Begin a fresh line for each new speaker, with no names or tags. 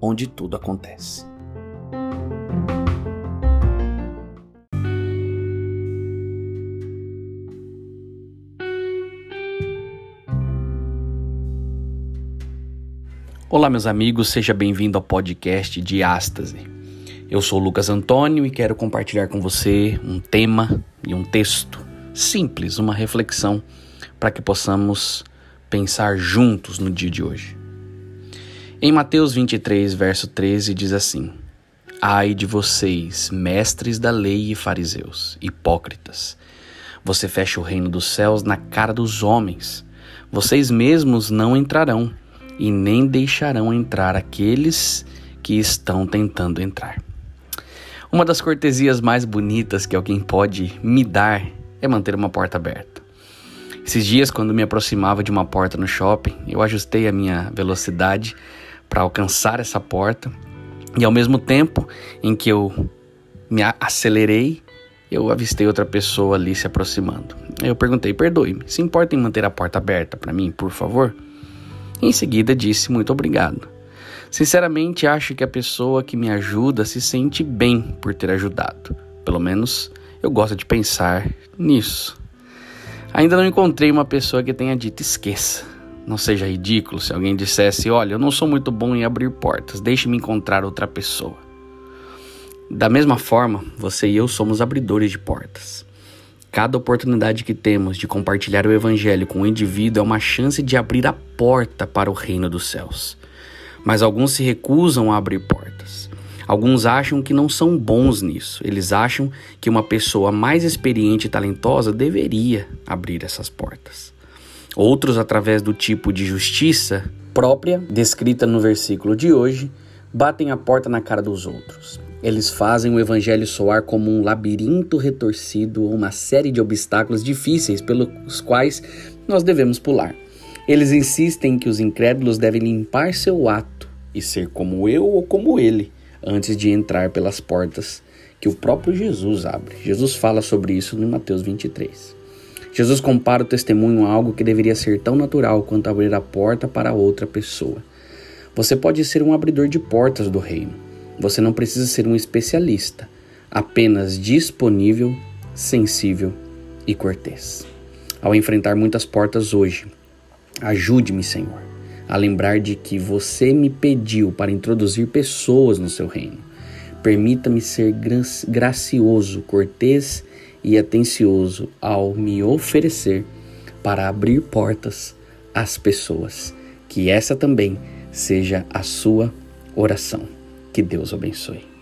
onde tudo acontece. Olá, meus amigos, seja bem-vindo ao podcast Diástase. Eu sou Lucas Antônio e quero compartilhar com você um tema e um texto simples, uma reflexão para que possamos pensar juntos no dia de hoje. Em Mateus 23, verso 13, diz assim: Ai de vocês, mestres da lei e fariseus, hipócritas! Você fecha o reino dos céus na cara dos homens. Vocês mesmos não entrarão e nem deixarão entrar aqueles que estão tentando entrar. Uma das cortesias mais bonitas que alguém pode me dar é manter uma porta aberta. Esses dias, quando me aproximava de uma porta no shopping, eu ajustei a minha velocidade para alcançar essa porta e, ao mesmo tempo em que eu me acelerei, eu avistei outra pessoa ali se aproximando. Eu perguntei: perdoe-me, se importa em manter a porta aberta para mim, por favor? Em seguida disse muito obrigado. Sinceramente, acho que a pessoa que me ajuda se sente bem por ter ajudado. Pelo menos eu gosto de pensar nisso. Ainda não encontrei uma pessoa que tenha dito esqueça. Não seja ridículo se alguém dissesse: Olha, eu não sou muito bom em abrir portas, deixe-me encontrar outra pessoa. Da mesma forma, você e eu somos abridores de portas. Cada oportunidade que temos de compartilhar o Evangelho com o indivíduo é uma chance de abrir a porta para o reino dos céus. Mas alguns se recusam a abrir portas. Alguns acham que não são bons nisso. Eles acham que uma pessoa mais experiente e talentosa deveria abrir essas portas. Outros, através do tipo de justiça própria descrita no versículo de hoje, batem a porta na cara dos outros. Eles fazem o evangelho soar como um labirinto retorcido ou uma série de obstáculos difíceis pelos quais nós devemos pular. Eles insistem que os incrédulos devem limpar seu ato e ser como eu ou como ele antes de entrar pelas portas que o próprio Jesus abre. Jesus fala sobre isso no Mateus 23. Jesus compara o testemunho a algo que deveria ser tão natural quanto abrir a porta para outra pessoa. Você pode ser um abridor de portas do reino você não precisa ser um especialista, apenas disponível, sensível e cortês. Ao enfrentar muitas portas hoje, ajude-me, Senhor, a lembrar de que você me pediu para introduzir pessoas no seu reino. Permita-me ser gracioso, cortês e atencioso ao me oferecer para abrir portas às pessoas. Que essa também seja a sua oração. Que Deus abençoe.